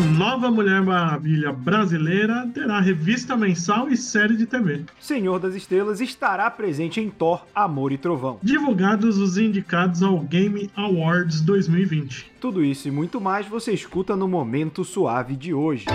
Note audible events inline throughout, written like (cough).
nova Mulher Maravilha brasileira terá revista mensal e série de TV. Senhor das Estrelas estará presente em Thor, Amor e Trovão. Divulgados os indicados ao Game Awards 2020. Tudo isso e muito mais você escuta no Momento Suave de hoje.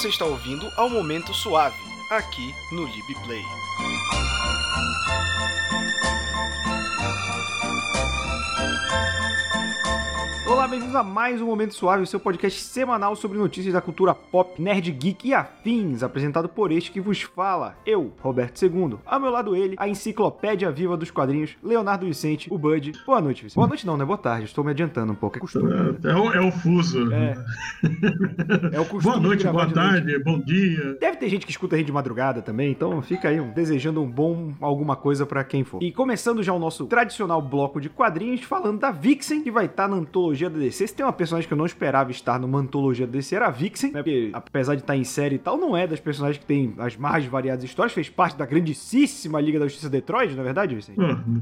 Você está ouvindo ao Momento Suave, aqui no LibPlay. Bem-vindos a mais um Momento Suave, o seu podcast semanal sobre notícias da cultura pop, nerd, geek e afins, apresentado por este que vos fala, eu, Roberto II. Ao meu lado ele, a enciclopédia viva dos quadrinhos, Leonardo Vicente, o Bud. Boa noite, Vicente. Boa noite não, né? Boa tarde, estou me adiantando um pouco, é costume. É, o, é o fuso. É. (laughs) É o costume Boa noite, boa de noite. tarde, bom dia. Deve ter gente que escuta a gente de madrugada também, então fica aí um, desejando um bom alguma coisa pra quem for. E começando já o nosso tradicional bloco de quadrinhos, falando da Vixen, que vai estar na antologia da DC. Se tem uma personagem que eu não esperava estar numa antologia da DC, era a Vixen, né? Porque apesar de estar em série e tal, não é das personagens que tem as mais variadas histórias, fez parte da grandíssima Liga da Justiça Detroit, não é verdade, Vicente?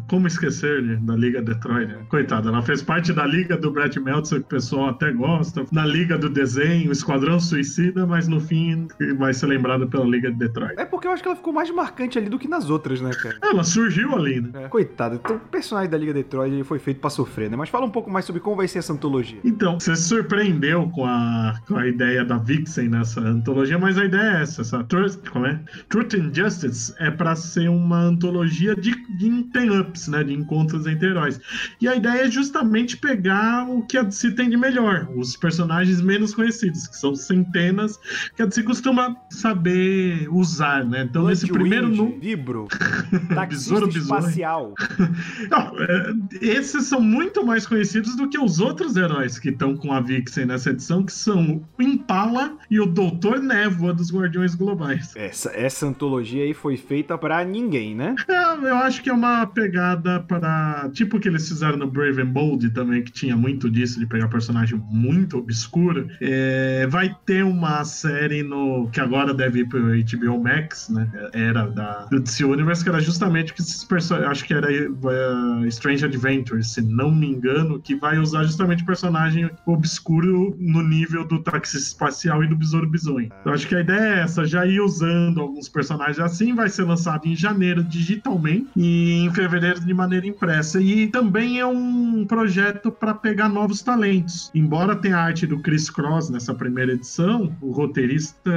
Como esquecer né, da Liga Detroit, né? Coitada, ela fez parte da Liga do Brett Meltzer, que o pessoal até gosta, da Liga do Desenho, Esquadrão Suicida, mas no fim vai ser lembrada pela Liga de Detroit. É porque eu acho que ela ficou mais marcante ali do que nas outras, né, cara? Ela surgiu ali, né? É. Coitado, então o personagem da Liga Detroit foi feito pra sofrer, né? Mas fala um pouco mais sobre como vai ser essa antologia. Então, você se surpreendeu com a, com a ideia da Vixen nessa antologia, mas a ideia é essa, essa Truth, como é? Truth and Justice é pra ser uma antologia de, de ten-ups, né? De encontros entre heróis. E a ideia é justamente pegar o que a DC tem de melhor, os personagens menos conhecidos, que são centenas, que a DC costuma saber usar, né? Então, nesse primeiro Bloodwind, número. Vibro, (laughs) taxista Besouro, besouro. espacial. (laughs) Não, é, esses são muito mais conhecidos do que os outros heróis que estão com a Vixen nessa edição, que são o Impala e o Doutor Névoa dos Guardiões Globais. Essa, essa antologia aí foi feita pra ninguém, né? É, eu acho que é uma pegada para. Tipo o que eles fizeram no Brave and Bold também, que tinha muito disso, de pegar personagem muito obscuro. É, vai ter uma série no. que agora deve ir pro HBO Max, né? Era da, do DC Universe, que era justamente que esses personagens. Acho que era uh, Strange Adventures, se não me engano, que vai usar justamente personagem obscuro no nível do taxista espacial e do Besouro Bizonho. Eu acho que a ideia é essa, já ir usando alguns personagens assim, vai ser lançado em janeiro digitalmente e em fevereiro de maneira impressa. E também é um projeto para pegar novos talentos. Embora tenha a arte do Chris Cross nessa primeira edição, o roteirista,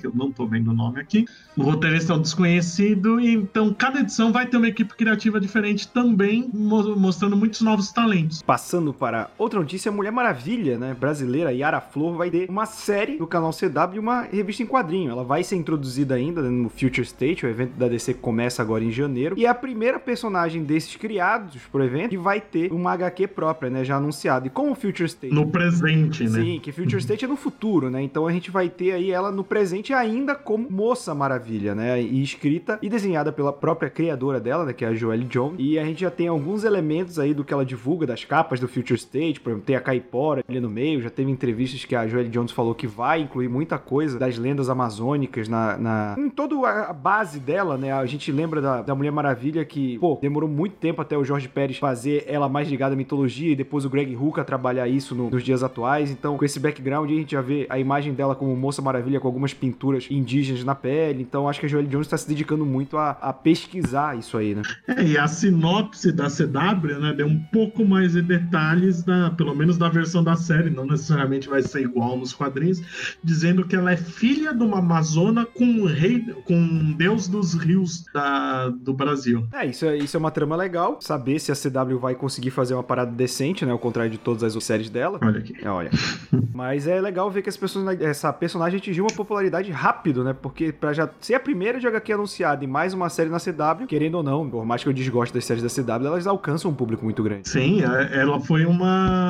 que eu não tô vendo o nome aqui, o roteirista é um desconhecido, e então cada edição vai ter uma equipe criativa diferente também, mo- mostrando muitos novos talentos. Passando para outra notícia, Mulher Maravilha, né, brasileira, Yara Flor, vai ter uma série do canal CW e uma revista em quadrinho. Ela vai ser introduzida ainda no Future State, o evento da DC começa agora em janeiro. E é a primeira personagem desses criados pro evento que vai ter uma HQ própria, né, já anunciada. E como o Future State... No presente, né? Sim, que Future State é no futuro, né? Então a gente vai ter aí ela no presente ainda como Moça Maravilha, né? E escrita e desenhada pela própria criadora dela, né? Que é a Joelle Jones. E a gente já tem alguns elementos aí do que ela divulga das capas do Future State, por exemplo, tem a Caipora ali no meio, já teve entrevistas que a Joelle Jones falou que vai incluir muita coisa das lendas amazônicas na, na... em toda a a base dela, né? A gente lembra da, da Mulher Maravilha que, pô, demorou muito tempo até o Jorge Pérez fazer ela mais ligada à mitologia e depois o Greg Hooker trabalhar isso no- nos dias atuais. Então, com esse background, a gente já vê a imagem dela como Moça Maravilha com algumas pinturas indígenas na pele. Então, acho que a Joelle Jones está se dedicando muito a, a pesquisar isso aí, né? É, e a sinopse da CW, né, deu um pouco mais de detalhes, da, pelo menos da versão da série, não necessariamente vai ser igual nos quadrinhos, dizendo que ela é filha de uma amazona com um rei, com um deus dos rios da, do Brasil. É, isso é, isso é uma trama legal. Saber se a CW vai conseguir fazer uma parada decente, né? Ao contrário de todas as séries dela. Olha aqui. É, olha. (laughs) Mas é legal ver que as pessoas, essa personagem atingiu uma popularidade rápido, né? Porque pra já ser a primeira de HQ anunciada e mais uma série na CW, querendo ou não, por mais que eu desgoste das séries da CW, elas alcançam um público muito grande. Sim, é- ela foi uma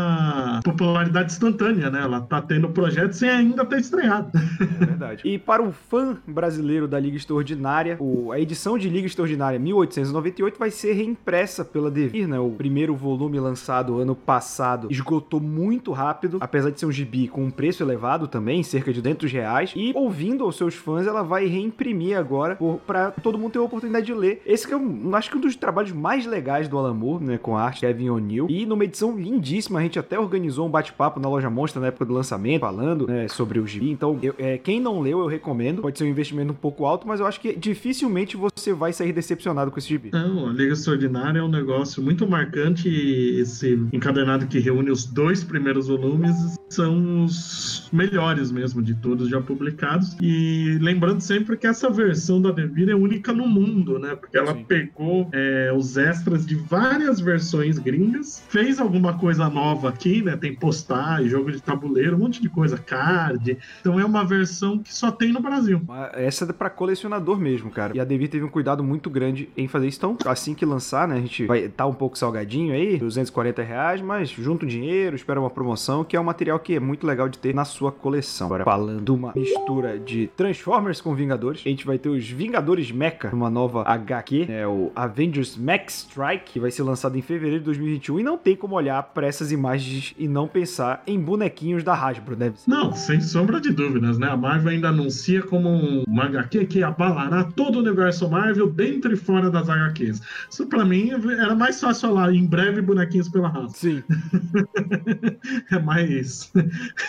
popularidade instantânea, né? Ela tá tendo projeto sem ainda ter estreado. É verdade. E para o fã brasileiro da Liga Extraordinária, o, a edição de Liga Extraordinária 1898 vai ser reimpressa pela Devir, né? O primeiro volume lançado ano passado esgotou muito rápido, apesar de ser um gibi com um preço elevado também, cerca de 200 reais. E ouvindo aos seus fãs, ela vai reimprimir agora para todo mundo ter a oportunidade de ler. Esse que é um, acho que um dos trabalhos mais legais do Alan Moore, né? Com a arte Kevin O'Neill. E numa edição lindíssima, gente até organizou um bate-papo na loja Monstra na época do lançamento, falando né, sobre o gibi. Então, eu, é, quem não leu, eu recomendo. Pode ser um investimento um pouco alto, mas eu acho que dificilmente você vai sair decepcionado com esse gibi. Não, a Liga Extraordinária é um negócio muito marcante. Esse encadernado que reúne os dois primeiros volumes são os melhores mesmo de todos já publicados. E lembrando sempre que essa versão da Devir é única no mundo, né? Porque ela Sim. pegou é, os extras de várias versões gringas, fez alguma coisa nova aqui, né? Tem postar, jogo de tabuleiro, um monte de coisa, card. Então é uma versão que só tem no Brasil. Essa é para colecionador mesmo, cara. E a Devir teve um cuidado muito grande em fazer isso. Então, assim que lançar, né? A gente vai estar tá um pouco salgadinho aí, 240 reais, mas junta o dinheiro, espera uma promoção, que é um material que é muito legal de ter na sua coleção. Agora, falando uma mistura de Transformers com Vingadores, a gente vai ter os Vingadores Mecha, uma nova HQ, é o Avengers Max Strike, que vai ser lançado em fevereiro de 2021, e não tem como olhar para essas imagens e não pensar em bonequinhos da Hasbro, deve ser. Não, sem sombra de dúvidas, né? A Marvel ainda anuncia como uma HQ que abalará todo o universo Marvel dentro e fora das HQs. Isso para mim era mais fácil falar em breve bonequinhos pela raça. Sim. (laughs) é mais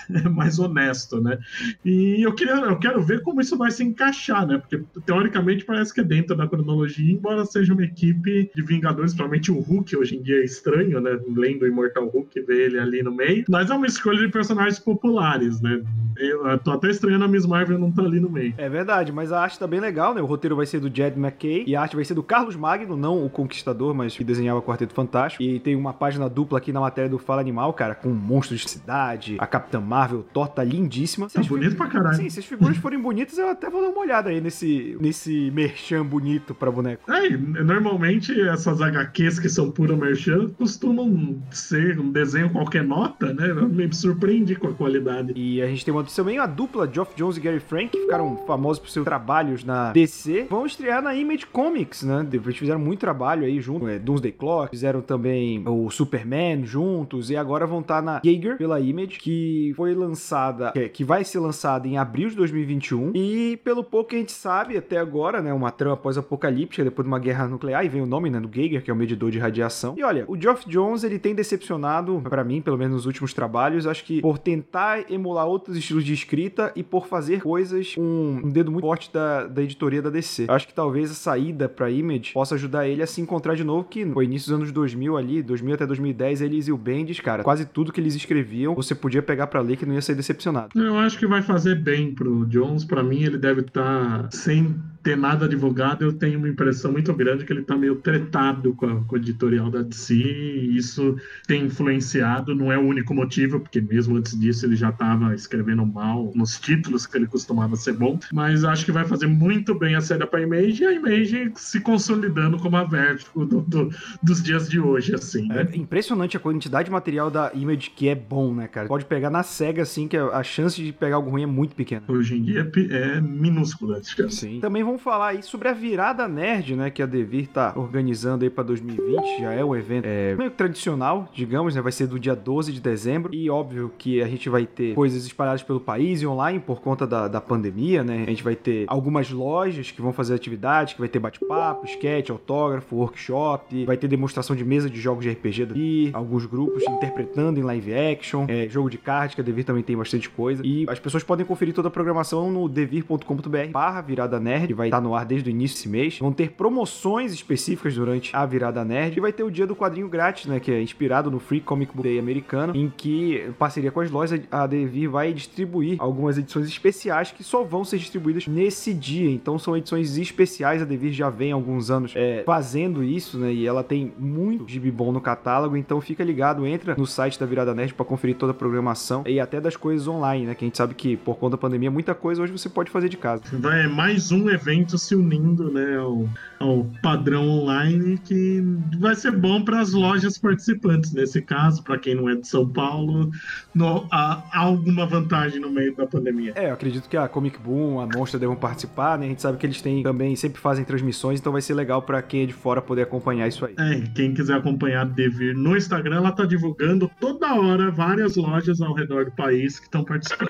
é mais honesto, né? E eu queria eu quero ver como isso vai se encaixar, né? Porque teoricamente parece que é dentro da cronologia, embora seja uma equipe de Vingadores, provavelmente o Hulk hoje em dia é estranho, né? Lendo o Immortal Hulk, ver ele ali no meio. Mas é uma escolha de personagens populares, né? Eu tô até estranhando a Miss Marvel não tá ali no meio. É verdade, mas a arte tá bem legal, né? O roteiro vai ser do Jed McKay e a arte vai ser do Carlos Magno, não o Conquistador, mas que desenhava Quarteto Fantástico. E tem uma página dupla aqui na matéria do Fala Animal, cara, com monstros de cidade, a Capitã Marvel, Thor tá lindíssima. Tá bonito pra caralho. Sim, se as figuras forem bonitas, eu até vou dar uma olhada aí nesse, nesse merchan bonito pra boneco. É, normalmente essas HQs que são pura merchan costumam ser um desenho qualquer nota, né? Eu me surpreendi com a qualidade. E a gente tem uma também a dupla Geoff Jones e Gary Frank, que ficaram famosos por seus trabalhos na DC, vão estrear na Image Comics, né? Eles fizeram muito trabalho aí junto, é, Doomsday Clock, fizeram também o Superman juntos, e agora vão estar na Jaeger pela Image, que foi lançada, que, que vai ser lançada em abril de 2021, e pelo pouco que a gente sabe até agora, né? Uma trama pós-apocalíptica, depois de uma guerra nuclear, e vem o nome, né? Do Geiger, que é o medidor de radiação. E olha, o Geoff Jones, ele tem decepcionado, para mim, pelo menos nos últimos trabalhos, acho que por tentar emular outros estilos de escrita e por fazer coisas com um dedo muito forte da, da editoria da DC. Acho que talvez a saída pra Image possa ajudar ele a se encontrar de novo, que no início dos anos 2000 ali, 2000 até 2010, eles e o Bendis, cara, quase tudo que eles escreviam, você podia pegar para ler que não ia ser decepcionado. Eu acho que vai fazer bem pro Jones, para mim ele deve estar tá sem ter nada divulgado, eu tenho uma impressão muito grande que ele tá meio tretado com a, com a editorial da DC, e isso tem influenciado, não é o único motivo, porque mesmo antes disso ele já estava escrevendo mal nos títulos que ele costumava ser bom, mas acho que vai fazer muito bem a saída para Image e a Image se consolidando como a Vertigo do, do, dos dias de hoje, assim. Né? É impressionante a quantidade de material da Image que é bom, né, cara? Pode pegar na SEGA, assim, que a chance de pegar algo ruim é muito pequena. Hoje em dia é, é minúscula, Sim. Também vamos falar aí sobre a virada nerd, né, que a Devir tá organizando aí para 2020, já é um evento é, meio tradicional, digamos, né, vai ser do dia 12 de dezembro e óbvio que a gente vai ter coisas espalhadas pelo país e online por conta da, da pandemia, né, a gente vai ter algumas lojas que vão fazer atividades, que vai ter bate-papo, sketch, autógrafo, workshop, vai ter demonstração de mesa de jogos de RPG daqui, alguns grupos interpretando em live action, é, jogo de cards, que a Devir também tem bastante coisa e as pessoas podem conferir toda a programação no devir.com.br barra virada nerd, vai estar no ar desde o início desse mês. Vão ter promoções específicas durante a virada nerd. E vai ter o dia do quadrinho grátis, né? Que é inspirado no Free Comic Book Day americano, em que, em parceria com as lojas, a Devir vai distribuir algumas edições especiais que só vão ser distribuídas nesse dia. Então são edições especiais. A Devir já vem há alguns anos é, fazendo isso, né? E ela tem muito gibi bom no catálogo. Então fica ligado, entra no site da Virada Nerd para conferir toda a programação e até das coisas online, né? Que a gente sabe que por conta da pandemia, muita coisa hoje você pode fazer de casa. Vai mais um evento se unindo né, ao, ao padrão online, que vai ser bom para as lojas participantes. Nesse caso, para quem não é de São Paulo, no, há, há, alguma vantagem no meio da pandemia. É, eu acredito que a Comic Boom, a Monstra devam participar, né? A gente sabe que eles têm também, sempre fazem transmissões, então vai ser legal para quem é de fora poder acompanhar isso aí. É, quem quiser acompanhar Devir no Instagram, ela tá divulgando toda hora várias lojas ao redor do país que estão participando.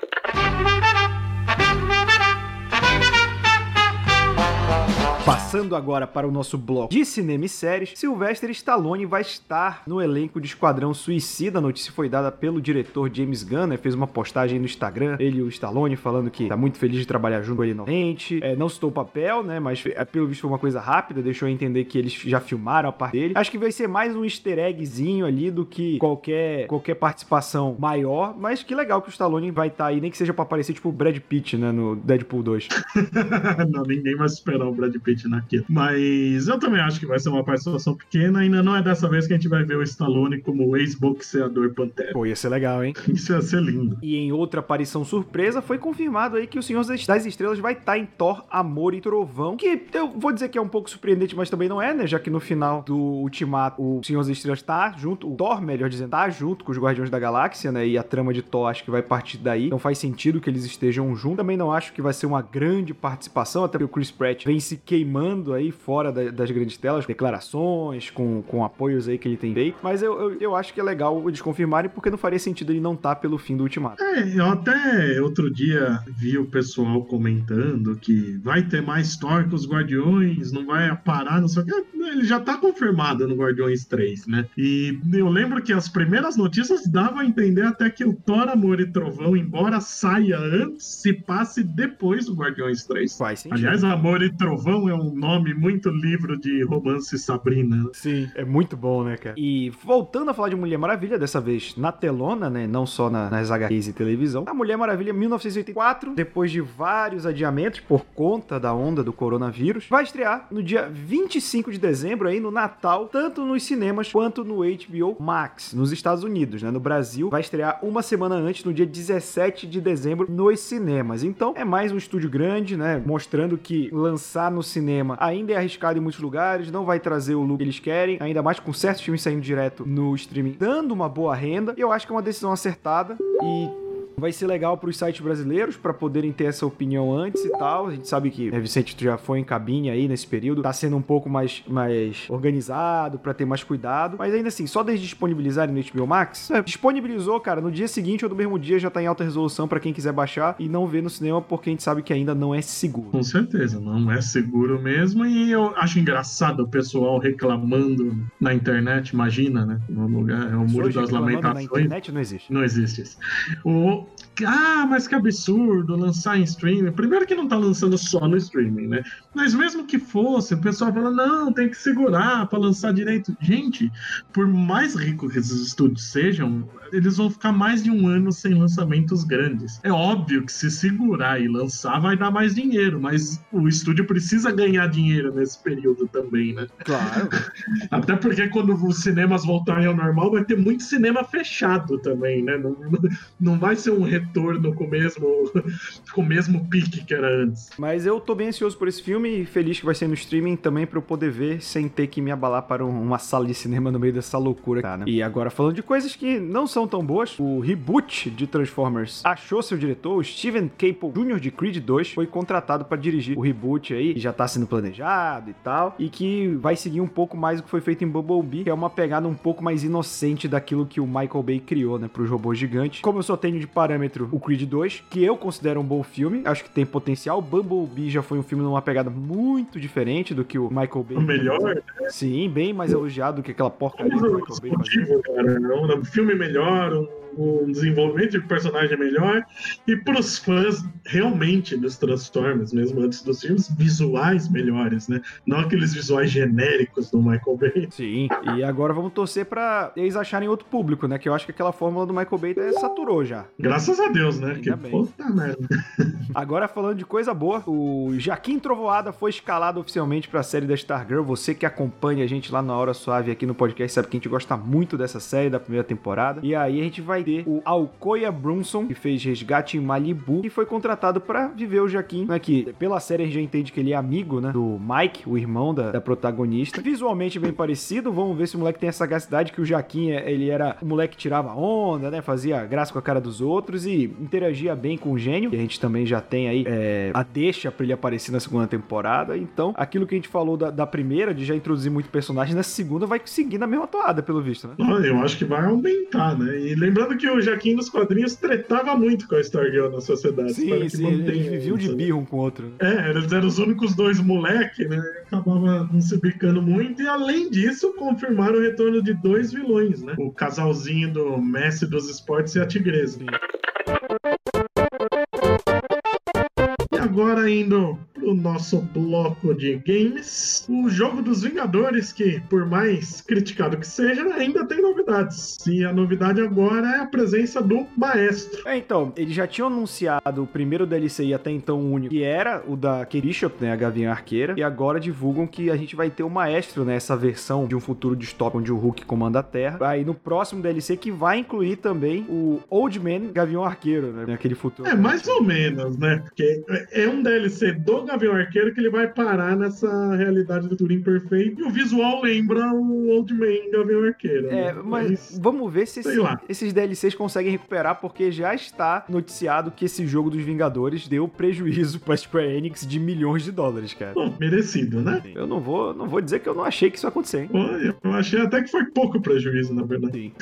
Passando agora para o nosso bloco de cinema e séries, Sylvester Stallone vai estar no elenco de Esquadrão Suicida. A notícia foi dada pelo diretor James Gunn, né? fez uma postagem no Instagram, ele e o Stallone falando que tá muito feliz de trabalhar junto com ele novamente. É, não citou o papel, né? Mas é, pelo visto foi uma coisa rápida, deixou entender que eles já filmaram a parte dele. Acho que vai ser mais um easter eggzinho ali do que qualquer, qualquer participação maior, mas que legal que o Stallone vai estar tá aí, nem que seja para aparecer tipo o Brad Pitt, né? No Deadpool 2. (laughs) não, ninguém vai esperar o Brad Pitt naquilo. Mas eu também acho que vai ser uma participação pequena. Ainda não é dessa vez que a gente vai ver o Stallone como ex-boxeador Pantera. Pô, ia ser legal, hein? (laughs) Isso ia ser lindo. E em outra aparição surpresa, foi confirmado aí que o Senhor das Estrelas vai estar em Thor, Amor e Trovão. Que eu vou dizer que é um pouco surpreendente, mas também não é, né? Já que no final do Ultimato, o Senhor das Estrelas tá junto, o Thor, melhor dizendo, tá junto com os Guardiões da Galáxia, né? E a trama de Thor acho que vai partir daí. Então faz sentido que eles estejam juntos. Também não acho que vai ser uma grande participação, até porque o Chris Pratt vem se queimando queimando aí fora da, das grandes telas, declarações, com, com apoios aí que ele tem feito. Mas eu, eu, eu, acho que é legal eles confirmarem, porque não faria sentido ele não estar tá pelo fim do ultimato. É, eu até outro dia vi o pessoal comentando que vai ter mais Thor que os Guardiões, não vai parar, não sei o que. Ele já tá confirmado no Guardiões 3, né? E eu lembro que as primeiras notícias davam a entender até que o Thor, Amor e Trovão, embora saia antes, se passe depois do Guardiões 3. Faz sentido. Aliás, Amor e Trovão é um nome muito livro de romance Sabrina. Sim, é muito bom, né, cara? E voltando a falar de Mulher Maravilha, dessa vez na telona, né? Não só na, nas HQs e televisão. A Mulher Maravilha 1984, depois de vários adiamentos por conta da onda do coronavírus, vai estrear no dia 25 de dezembro aí no Natal, tanto nos cinemas quanto no HBO Max, nos Estados Unidos, né? No Brasil, vai estrear uma semana antes, no dia 17 de dezembro, nos cinemas. Então, é mais um estúdio grande, né? Mostrando que lançar no cinema cinema ainda é arriscado em muitos lugares, não vai trazer o lucro que eles querem, ainda mais com certos filmes saindo direto no streaming, dando uma boa renda. Eu acho que é uma decisão acertada e Vai ser legal para os sites brasileiros para poderem ter essa opinião antes e tal. A gente sabe que né, Vicente já foi em cabine aí nesse período, tá sendo um pouco mais, mais organizado para ter mais cuidado, mas ainda assim, só desde disponibilizarem no HBO Max, é, disponibilizou, cara, no dia seguinte ou no mesmo dia já tá em alta resolução para quem quiser baixar e não ver no cinema porque a gente sabe que ainda não é seguro. Com certeza, não é seguro mesmo e eu acho engraçado o pessoal reclamando na internet, imagina, né? No lugar, é o muro das lamentações. Na internet não existe. Não existe isso. O, ah, mas que absurdo lançar em streaming. Primeiro que não tá lançando só no streaming, né? Mas mesmo que fosse, o pessoal fala, não, tem que segurar para lançar direito. Gente, por mais ricos que esses estúdios sejam, eles vão ficar mais de um ano sem lançamentos grandes. É óbvio que se segurar e lançar vai dar mais dinheiro, mas o estúdio precisa ganhar dinheiro nesse período também, né? Claro. (laughs) Até porque quando os cinemas voltarem ao normal, vai ter muito cinema fechado também, né? Não, não vai ser um retorno com o mesmo, (laughs) com o mesmo pique que era antes. Mas eu tô bem ansioso por esse filme e feliz que vai ser no streaming também para eu poder ver sem ter que me abalar para uma sala de cinema no meio dessa loucura, cara. Né? E agora falando de coisas que não são tão boas, o reboot de Transformers achou seu diretor, o Steven Caple Jr. de Creed 2, foi contratado para dirigir o reboot aí, que já tá sendo planejado e tal, e que vai seguir um pouco mais o que foi feito em Bumblebee, que é uma pegada um pouco mais inocente daquilo que o Michael Bay criou, né, pros robôs gigantes. Como eu só tenho de parâmetro o Creed 2, que eu considero um bom filme, acho que tem potencial. Bumblebee já foi um filme numa pegada muito diferente do que o Michael Bay. O melhor, né? Sim, bem mais elogiado do que aquela porcaria que o Michael Bay. Cara, um filme melhor, um o desenvolvimento de personagem é melhor. E para os fãs realmente dos Transformers, mesmo antes dos filmes, visuais melhores, né? Não aqueles visuais genéricos do Michael Bay. Sim, e agora vamos torcer para eles acharem outro público, né? Que eu acho que aquela fórmula do Michael Bay saturou já. Graças a Deus, né? Ainda que bem. puta merda. (laughs) Agora falando de coisa boa, o Jaquim Trovoada foi escalado oficialmente para a série da Stargirl. Você que acompanha a gente lá na Hora Suave aqui no podcast sabe que a gente gosta muito dessa série da primeira temporada. E aí a gente vai o Alcoia Brunson, que fez Resgate em Malibu, e foi contratado para viver o Jaquim, né? Que pela série a gente entende que ele é amigo, né? Do Mike, o irmão da, da protagonista. Visualmente bem parecido, vamos ver se o moleque tem a sagacidade que o Jaquim, ele era o moleque que tirava onda, né? Fazia graça com a cara dos outros e interagia bem com o gênio. E a gente também já tem aí é, a deixa para ele aparecer na segunda temporada. Então, aquilo que a gente falou da, da primeira, de já introduzir muito personagem, na segunda vai seguir na mesma toada, pelo visto, né? Eu acho que vai aumentar, né? E lembrando que o Jaquim nos quadrinhos tretava muito com a Stargirl na sociedade. Sim, sim, eles viviam de birro um com o outro. Né? É, eles eram os únicos dois moleque, né? Acabava não se bicando muito. E além disso, confirmaram o retorno de dois vilões, né? O casalzinho do Messi dos esportes e a Tigresa. Sim. E agora indo o nosso bloco de games. O jogo dos Vingadores, que por mais criticado que seja, ainda tem novidades. E a novidade agora é a presença do Maestro. É, então, eles já tinham anunciado o primeiro DLC e até então o único, que era o da Kate Bishop, né, a Gavinha Arqueira, e agora divulgam que a gente vai ter o Maestro, né, essa versão de um futuro distópico onde o Hulk comanda a Terra. Aí no próximo DLC que vai incluir também o Old Man Gavião Arqueiro, né, aquele futuro. É, mais ou menos, né, porque é um DLC do Gavião Arqueiro que ele vai parar nessa realidade do Turing perfeito. E o visual lembra o Old Man Gavião Arqueiro. É, né? mas, mas, vamos ver se esse, esses DLCs conseguem recuperar, porque já está noticiado que esse jogo dos Vingadores deu prejuízo pra Square Enix de milhões de dólares, cara. Bom, merecido, né? Eu não vou, não vou dizer que eu não achei que isso ia acontecer. Eu achei até que foi pouco prejuízo, na verdade.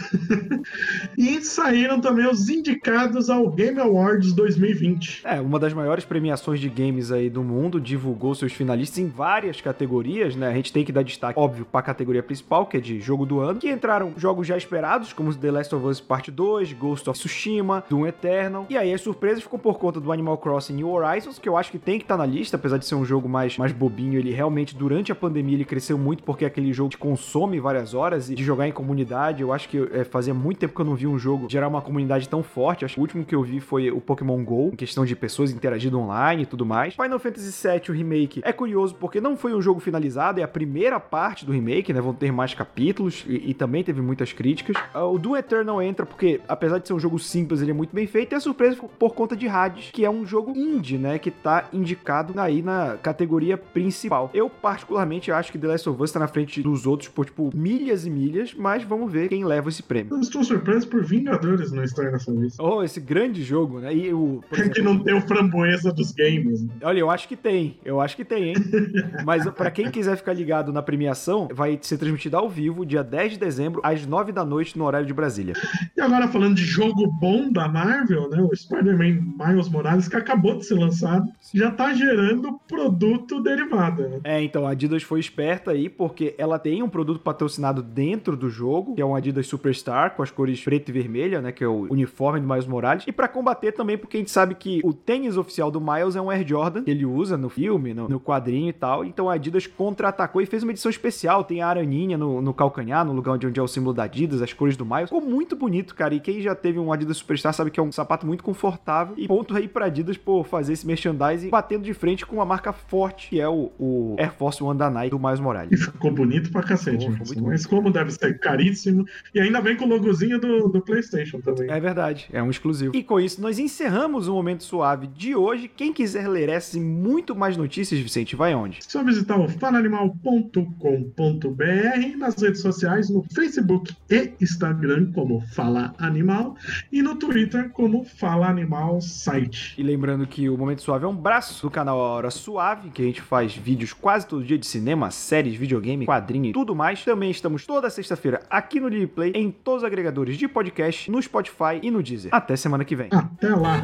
(laughs) e saíram também os indicados ao Game Awards 2020. É, uma das maiores premiações de games aí do mundo, divulgou seus finalistas em várias categorias, né? A gente tem que dar destaque, óbvio, para a categoria principal, que é de jogo do ano, que entraram jogos já esperados, como The Last of Us Part 2, Ghost of Tsushima, Doom Eternal. E aí as surpresas ficam por conta do Animal Crossing New Horizons, que eu acho que tem que estar tá na lista, apesar de ser um jogo mais, mais bobinho, ele realmente, durante a pandemia, ele cresceu muito porque aquele jogo que consome várias horas e de jogar em comunidade. Eu acho que é, fazia muito tempo que eu não vi um jogo gerar uma comunidade tão forte. Acho que o último que eu vi foi o Pokémon GO, em questão de pessoas interagindo online e tudo mais. Final Fantasy VII o remake é curioso porque não foi um jogo finalizado, é a primeira parte do remake, né? Vão ter mais capítulos e, e também teve muitas críticas. Uh, o Doom Eternal entra porque, apesar de ser um jogo simples, ele é muito bem feito. E a surpresa por conta de Hades, que é um jogo indie, né? Que tá indicado aí na categoria principal. Eu, particularmente, acho que The Last of Us tá na frente dos outros por, tipo, milhas e milhas, mas vamos ver quem leva esse prêmio. Eu estou surpreso por Vingadores não estar nessa lista. Oh, esse grande jogo, né? E o. (laughs) Exemplo, que não tem o framboesa dos games. Né? Olha, eu acho que tem. Eu acho que tem, hein? (laughs) Mas para quem quiser ficar ligado na premiação, vai ser transmitida ao vivo, dia 10 de dezembro, às 9 da noite, no horário de Brasília. E agora, falando de jogo bom da Marvel, né? O Spider-Man Miles Morales, que acabou de ser lançado, já tá gerando produto derivado. Né? É, então, a Adidas foi esperta aí, porque ela tem um produto patrocinado dentro do jogo, que é um Adidas Superstar, com as cores preto e vermelha, né? Que é o uniforme do Miles Morales. E para combater também, porque a gente sabe que o tênis oficial do Miles é um Air Jordan, que ele usa no filme, no, no quadrinho e tal. Então a Adidas contra-atacou e fez uma edição especial. Tem a araninha no, no calcanhar, no lugar onde é o símbolo da Adidas, as cores do Miles. Ficou muito bonito, cara. E quem já teve um Adidas Superstar sabe que é um sapato muito confortável. E ponto aí pra Adidas por fazer esse merchandising batendo de frente com uma marca forte, que é o, o Air Force One da Nike do Miles Morales. E ficou bonito pra cacete. Oh, mas como deve ser caríssimo. E ainda vem com o logozinho do, do PlayStation também. É verdade, é um exclusivo. E com isso, nós encerramos o Momento Suave de hoje. Quem quiser ler essas e muito mais notícias, Vicente, vai onde? Só visitar o falaanimal.com.br nas redes sociais, no Facebook e Instagram como Fala Animal e no Twitter como Fala Animal Site. E lembrando que o Momento Suave é um braço do canal Hora Suave, que a gente faz vídeos quase todo dia de cinema, séries, videogame, quadrinho e tudo mais. Também estamos toda sexta-feira aqui no Live Play, em todos os agregadores de podcast, no Spotify e no Deezer. Até semana que vem. Até lá!